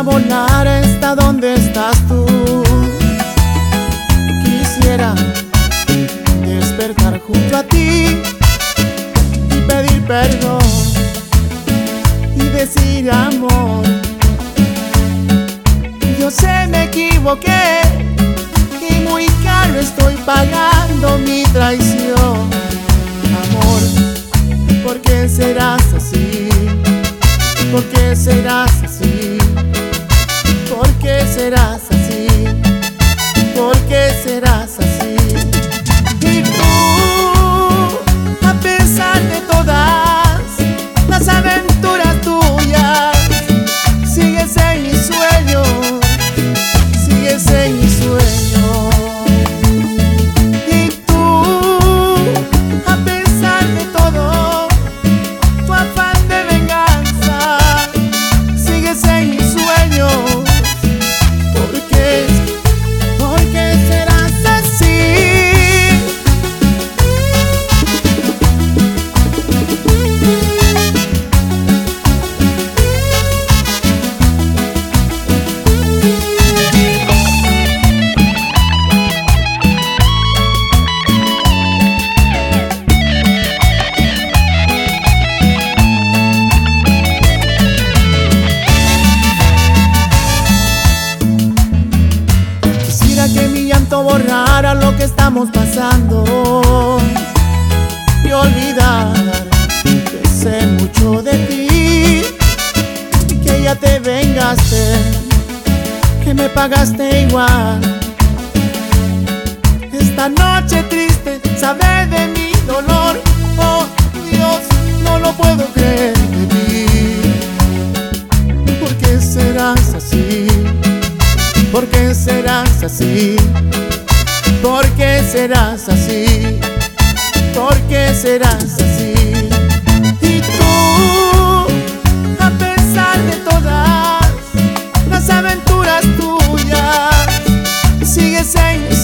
Quisiera volar hasta donde estás tú. Quisiera despertar junto a ti y pedir perdón y decir amor. Yo sé me equivoqué y muy caro estoy pagando mi traición. Qué llanto borrara lo que estamos pasando y olvidar que sé mucho de ti y que ya te vengaste, que me pagaste igual. Esta noche triste, saber de mi dolor, oh Dios, no lo puedo creer de. ¿Por qué serás así? ¿Por qué serás así? ¿Por qué serás así? ¿Por qué serás así? Y tú, a pesar de todas las aventuras tuyas, sigues en